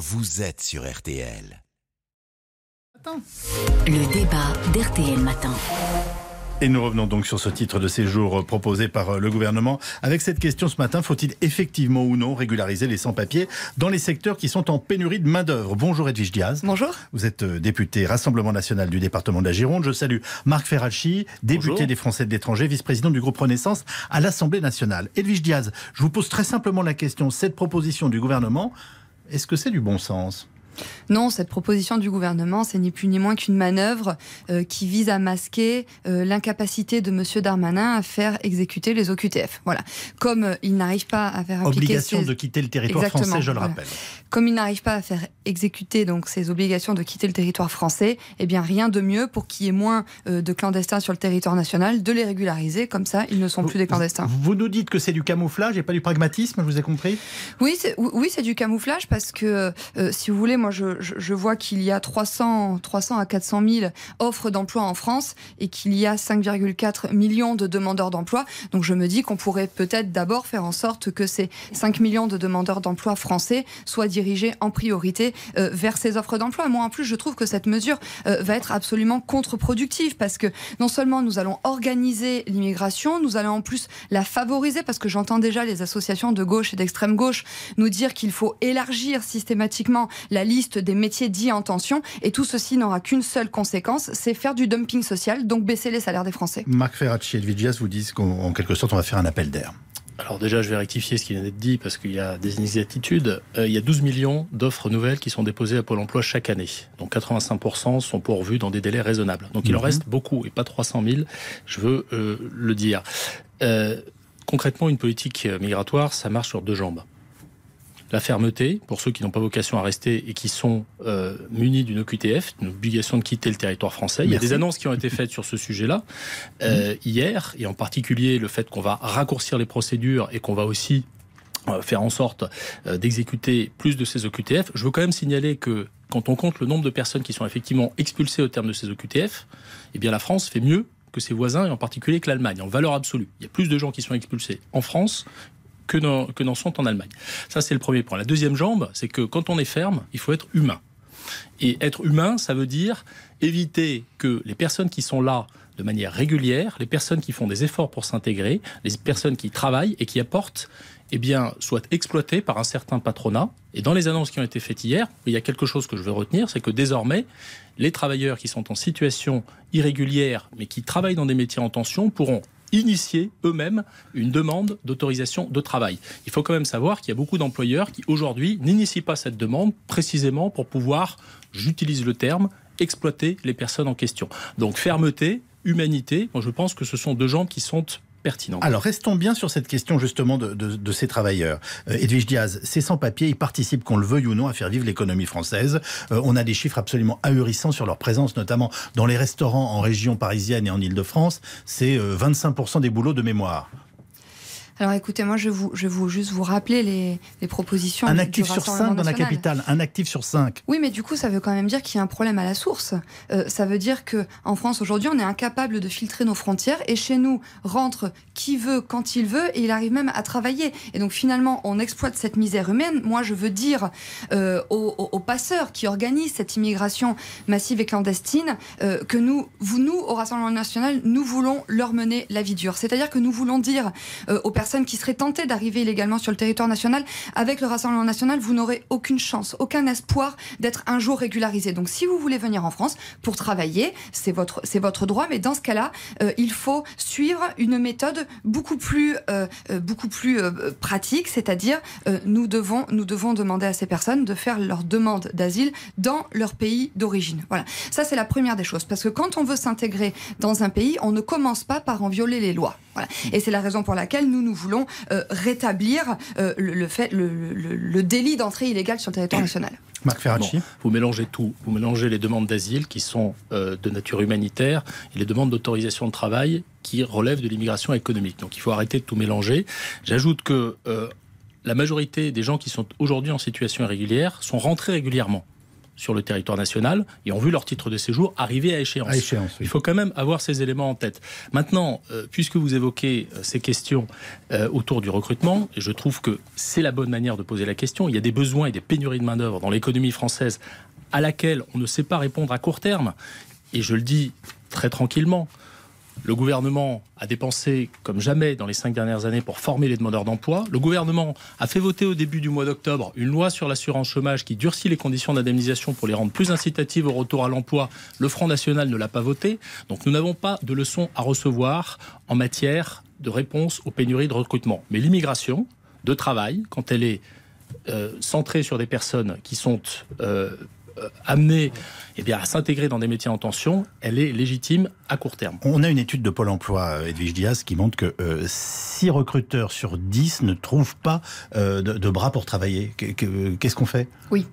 vous êtes sur RTL. Le débat d'RTL Matin. Et nous revenons donc sur ce titre de séjour proposé par le gouvernement avec cette question ce matin faut-il effectivement ou non régulariser les sans-papiers dans les secteurs qui sont en pénurie de main-d'œuvre? Bonjour Edwige Diaz. Bonjour. Vous êtes euh, député Rassemblement national du département de la Gironde. Je salue Marc Ferracci, député Bonjour. des Français de l'étranger, vice-président du groupe Renaissance à l'Assemblée nationale. Edwige Diaz, je vous pose très simplement la question cette proposition du gouvernement, est-ce que c'est du bon sens? Non, cette proposition du gouvernement, c'est ni plus ni moins qu'une manœuvre euh, qui vise à masquer euh, l'incapacité de Monsieur Darmanin à faire exécuter les OQTF. Voilà. Comme euh, il n'arrive pas à faire appliquer Obligation ses- de quitter le territoire Exactement, français, je le voilà. rappelle. comme il n'arrive pas à faire exécuter donc ces obligations de quitter le territoire français, eh bien rien de mieux pour qu'il y ait moins euh, de clandestins sur le territoire national, de les régulariser comme ça, ils ne sont plus des clandestins. Vous nous dites que c'est du camouflage et pas du pragmatisme, je vous ai compris? Oui, c'est oui, c'est du camouflage parce que si vous voulez, moi je, je, je vois qu'il y a 300, 300 à 400 000 offres d'emploi en France et qu'il y a 5,4 millions de demandeurs d'emploi. Donc je me dis qu'on pourrait peut-être d'abord faire en sorte que ces 5 millions de demandeurs d'emploi français soient dirigés en priorité euh, vers ces offres d'emploi. Moi en plus, je trouve que cette mesure euh, va être absolument contre-productive parce que non seulement nous allons organiser l'immigration, nous allons en plus la favoriser parce que j'entends déjà les associations de gauche et d'extrême gauche nous dire qu'il faut élargir systématiquement la liste des métiers dits en tension et tout ceci n'aura qu'une seule conséquence, c'est faire du dumping social, donc baisser les salaires des Français. Marc Ferracci et Edwige Diaz vous disent qu'en quelque sorte on va faire un appel d'air. Alors déjà, je vais rectifier ce qui vient d'être dit parce qu'il y a des inexactitudes. Euh, il y a 12 millions d'offres nouvelles qui sont déposées à Pôle Emploi chaque année. Donc 85% sont pourvus dans des délais raisonnables. Donc il en Mhm. reste beaucoup et pas 300 000, je veux euh, le dire. Euh, concrètement, une politique migratoire, ça marche sur deux jambes. La fermeté, pour ceux qui n'ont pas vocation à rester et qui sont euh, munis d'une OQTF, d'une obligation de quitter le territoire français. Il y a des annonces qui ont été faites sur ce sujet-là euh, hier, et en particulier le fait qu'on va raccourcir les procédures et qu'on va aussi euh, faire en sorte d'exécuter plus de ces OQTF. Je veux quand même signaler que quand on compte le nombre de personnes qui sont effectivement expulsées au terme de ces OQTF, eh bien la France fait mieux que ses voisins et en particulier que l'Allemagne en valeur absolue. Il y a plus de gens qui sont expulsés en France que n'en que sont en Allemagne. Ça, c'est le premier point. La deuxième jambe, c'est que quand on est ferme, il faut être humain. Et être humain, ça veut dire éviter que les personnes qui sont là de manière régulière, les personnes qui font des efforts pour s'intégrer, les personnes qui travaillent et qui apportent, eh bien, soient exploitées par un certain patronat. Et dans les annonces qui ont été faites hier, il y a quelque chose que je veux retenir, c'est que désormais, les travailleurs qui sont en situation irrégulière, mais qui travaillent dans des métiers en tension, pourront initier eux-mêmes une demande d'autorisation de travail. Il faut quand même savoir qu'il y a beaucoup d'employeurs qui aujourd'hui n'initient pas cette demande précisément pour pouvoir, j'utilise le terme, exploiter les personnes en question. Donc fermeté, humanité, moi je pense que ce sont deux jambes qui sont Alors restons bien sur cette question justement de, ces travailleurs. Euh, Edwige Diaz, ces sans-papiers, ils participent, qu'on le veuille ou non, à faire vivre l'économie française. Euh, on a des chiffres absolument ahurissants sur leur présence, notamment dans les restaurants en région parisienne et en Ile-de-France. C'est euh, 25% des boulots de mémoire. Alors écoutez, moi je vais vous, je vous juste vous rappeler les, les propositions. Un actif sur Rassemblement cinq dans la capitale, un actif sur cinq. Oui, mais du coup, ça veut quand même dire qu'il y a un problème à la source. Euh, ça veut dire que en France aujourd'hui, on est incapable de filtrer nos frontières et chez nous rentre qui veut quand il veut et il arrive même à travailler. Et donc finalement, on exploite cette misère humaine. Moi, je veux dire euh, aux, passeurs qui organisent cette immigration massive et clandestine euh, que nous, vous, nous, au Rassemblement national, nous voulons leur mener la vie dure. C'est-à-dire que nous voulons dire aux personnes qui seraient tentées d'arriver illégalement sur le territoire national, avec le Rassemblement national, vous n'aurez aucune chance, aucun espoir d'être un jour régularisé. Donc si vous voulez venir en France pour travailler, c'est votre, c'est votre droit, mais dans ce cas-là, euh, il faut suivre une méthode beaucoup plus, euh, euh, beaucoup plus euh, pratique, c'est-à-dire euh, nous, devons, nous devons demander à ces personnes de faire leur demande d'asile dans leur pays d'origine. Voilà, ça c'est la première des choses, parce que quand on veut s'intégrer dans un pays, on ne commence pas par en violer les lois. Voilà. Et c'est la raison pour laquelle nous, nous voulons euh, rétablir euh, le, le fait, le, le- le délit d'entrée illégale sur le territoire national. Marc Ferracci. Bon, vous mélangez tout. Vous mélangez les demandes d'asile qui sont euh, de nature humanitaire et les demandes d'autorisation de travail qui relèvent de l'immigration économique. Donc il faut arrêter de tout mélanger. J'ajoute que euh, la majorité des gens qui sont aujourd'hui en situation irrégulière sont rentrés régulièrement sur le territoire national et ont vu leur titre de séjour arriver à échéance. Il faut quand même avoir ces éléments en tête. Maintenant, euh, puisque vous évoquez euh, ces questions euh, autour du recrutement, et je trouve que c'est la bonne manière de poser la question, il y a des besoins et des pénuries de main-d'œuvre dans l'économie française à laquelle on ne sait pas répondre à court terme. Et je le dis très tranquillement, le gouvernement a dépensé comme jamais dans les cinq dernières années pour former les demandeurs d'emploi. Le gouvernement a fait voter au début du mois d'octobre une loi sur l'assurance chômage qui durcit les conditions d'indemnisation pour les rendre plus incitatives au retour à l'emploi. Le Front National ne l'a pas voté. Donc nous n'avons pas de leçons à recevoir en matière de réponse aux pénuries de recrutement. Mais l'immigration de travail, quand elle est euh, centrée sur des personnes qui sont euh, euh, amener eh bien, à s'intégrer dans des métiers en tension, elle est légitime à court terme. On a une étude de Pôle emploi, euh, Edwige Diaz, qui montre que 6 euh, recruteurs sur 10 ne trouvent pas de, bras pour travailler. Qu'est-ce qu'on fait? Oui,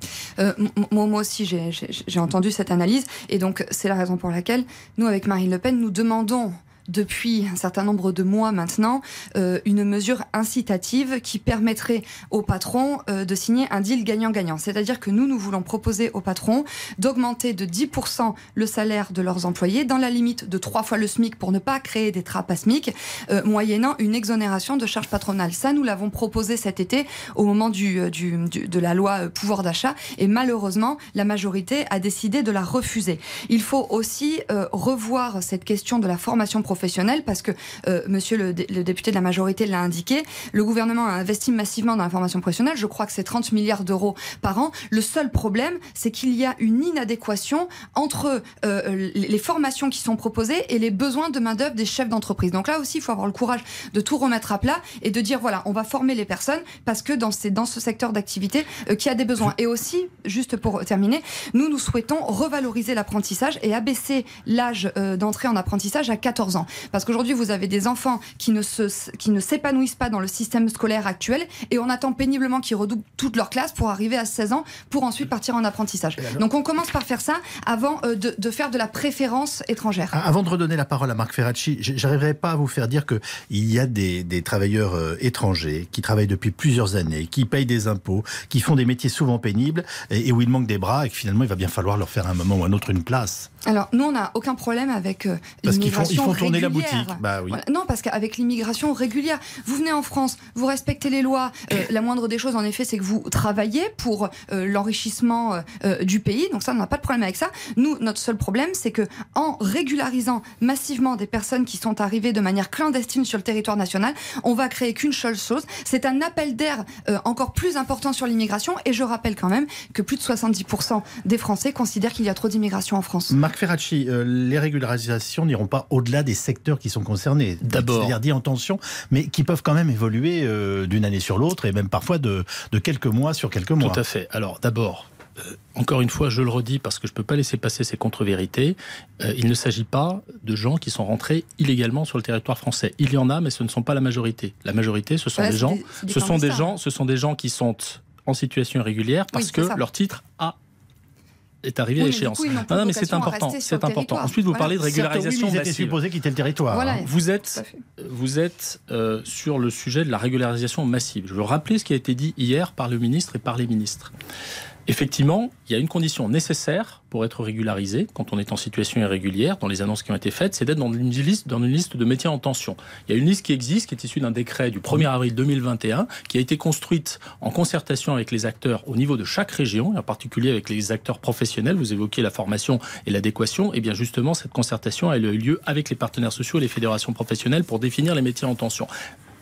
moi, aussi j'ai entendu cette analyse, et donc c'est la raison pour laquelle nous, avec Marine Le Pen, nous demandons depuis un certain nombre de mois maintenant euh, une mesure incitative qui permettrait aux patrons euh, de signer un deal gagnant-gagnant. C'est-à-dire que nous, nous voulons proposer aux patrons d'augmenter de 10% le salaire de leurs employés dans la limite de trois fois le SMIC pour ne pas créer des trappes à SMIC, euh, moyennant une exonération de charges patronales. Ça, nous l'avons proposé cet été au moment du, du, de la loi pouvoir d'achat et malheureusement, la majorité a décidé de la refuser. Il faut aussi revoir cette question de la formation professionnelle parce que euh, monsieur le, député de la majorité l'a indiqué, le gouvernement a investi massivement dans la formation professionnelle, je crois que c'est 30 milliards d'euros par an. Le seul problème, c'est qu'il y a une inadéquation entre euh, les formations qui sont proposées et les besoins de main-d'œuvre des chefs d'entreprise. Donc là aussi, il faut avoir le courage de tout remettre à plat et de dire voilà, on va former les personnes parce que dans, dans ce secteur d'activité euh, qui a des besoins. Et aussi, juste pour terminer, nous, nous souhaitons revaloriser l'apprentissage et abaisser l'âge d'entrée en apprentissage à 14 ans. Parce qu'aujourd'hui, vous avez des enfants qui ne, se, qui ne s'épanouissent pas dans le système scolaire actuel et on attend péniblement qu'ils redoublent toute leur classe pour arriver à 16 ans pour ensuite partir en apprentissage. Donc on commence par faire ça avant euh, de, de, faire de la préférence étrangère. Ah, avant de redonner la parole à Marc Ferracci, j'arriverai pas à vous faire dire qu'il y a des, des travailleurs euh, étrangers qui travaillent depuis plusieurs années, qui payent des impôts, qui font des métiers souvent pénibles et, où il manque des bras et que finalement il va bien falloir leur faire à un moment ou à un autre une place. Alors nous on n'a aucun problème avec euh, l'immigration la boutique. Bah oui. Non, parce qu'avec l'immigration régulière, vous venez en France, vous respectez les lois. Euh, la moindre des choses, en effet, c'est que vous travaillez pour euh, l'enrichissement euh, du pays. Donc ça, on n'a pas de problème avec ça. Nous, notre seul problème, c'est que en régularisant massivement des personnes qui sont arrivées de manière clandestine sur le territoire national, on va créer qu'une seule chose. C'est un appel d'air encore plus important sur l'immigration. Et je rappelle quand même que plus de 70% des Français considèrent qu'il y a trop d'immigration en France. Marc Ferracci, les régularisations n'iront pas au-delà des secteurs qui sont concernés. D'abord. C'est-à-dire dit en tension, mais qui peuvent quand même évoluer euh, d'une année sur l'autre et même parfois de, de, quelques mois sur quelques mois. Tout à fait. Alors d'abord, euh, encore une fois, je le redis parce que je ne peux pas laisser passer ces contre-vérités. Euh, il ne s'agit pas de gens qui sont rentrés illégalement sur le territoire français. Il y en a, mais ce ne sont pas la majorité. La majorité, ce sont des gens, ce sont des gens, ce sont des gens qui sont en situation irrégulière parce que leur titre a est arrivé à échéance. non, mais c'est important. C'est important. Ensuite, vous parlez de régularisation oui, supposé quitter le territoire. Hein. Vous êtes, vous êtes euh, sur le sujet de la régularisation massive. Je veux rappeler ce qui a été dit hier par le ministre et par les ministres. Effectivement, il y a une condition nécessaire pour être régularisé quand on est en situation irrégulière, dans les annonces qui ont été faites, c'est d'être dans une liste, dans une liste de métiers en tension. Il y a une liste qui existe, qui est issue d'un décret du 1er avril 2021, qui a été construite en concertation avec les acteurs au niveau de chaque région, et en particulier avec les acteurs professionnels. Vous évoquez la formation et l'adéquation. Et bien justement, cette concertation a eu lieu avec les partenaires sociaux et les fédérations professionnelles pour définir les métiers en tension.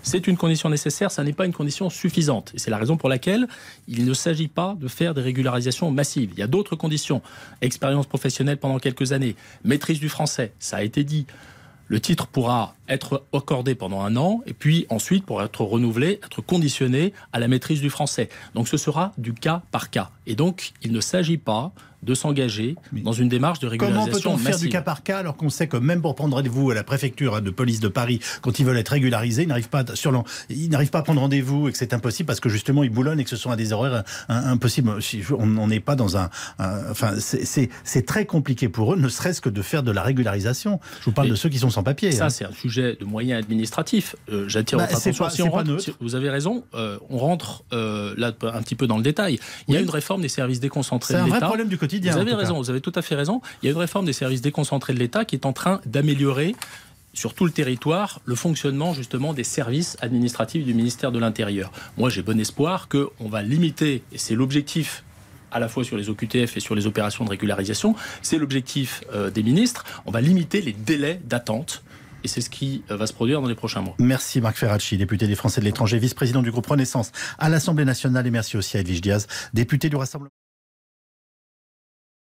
C'est une condition nécessaire, ça n'est pas une condition suffisante. Et c'est la raison pour laquelle il ne s'agit pas de faire des régularisations massives. Il y a d'autres conditions. Expérience professionnelle pendant quelques années, maîtrise du français, ça a été dit. Le titre pourra être accordé pendant un an et puis ensuite pour être renouvelé, être conditionné à la maîtrise du français. Donc ce sera du cas par cas. Et donc il ne s'agit pas de s'engager dans une démarche de régularisation Comment peut-on faire du cas par cas alors qu'on sait que même pour prendre rendez-vous à la préfecture de police de Paris, quand ils veulent être régularisés, ils n'arrivent pas, sur ils n'arrivent pas à prendre rendez-vous et que c'est impossible parce que justement ils boulonnent et que ce sont à des horaires impossibles. On n'est pas dans un, enfin c'est très compliqué pour eux, ne serait-ce que de faire de la régularisation. Je vous parle de ceux qui sont sans papier. Ça hein. c'est un sujet sujet de moyens administratifs. Euh, j'attire Bah, votre c'est attention. pas- Si c'est on rentre- si- vous avez raison. euh, on rentre euh, là un petit peu dans le détail. Il y a Oui. une réforme des services déconcentrés C'est de un vrai l'État. problème du quotidien. Vous avez raison, vous avez tout à fait raison. Il y a une réforme des services déconcentrés de l'État qui est en train d'améliorer sur tout le territoire le fonctionnement justement des services administratifs du ministère de l'Intérieur. Moi, j'ai bon espoir qu'on va limiter, et c'est l'objectif à la fois sur les OQTF et sur les opérations de régularisation, c'est l'objectif euh, des ministres, on va limiter les délais d'attente. Et c'est ce qui euh, va se produire dans les prochains mois. Merci Marc Ferracci, député des Français de l'étranger, vice-président du groupe Renaissance à l'Assemblée nationale. Et merci aussi à Edwige Diaz, député du Rassemblement.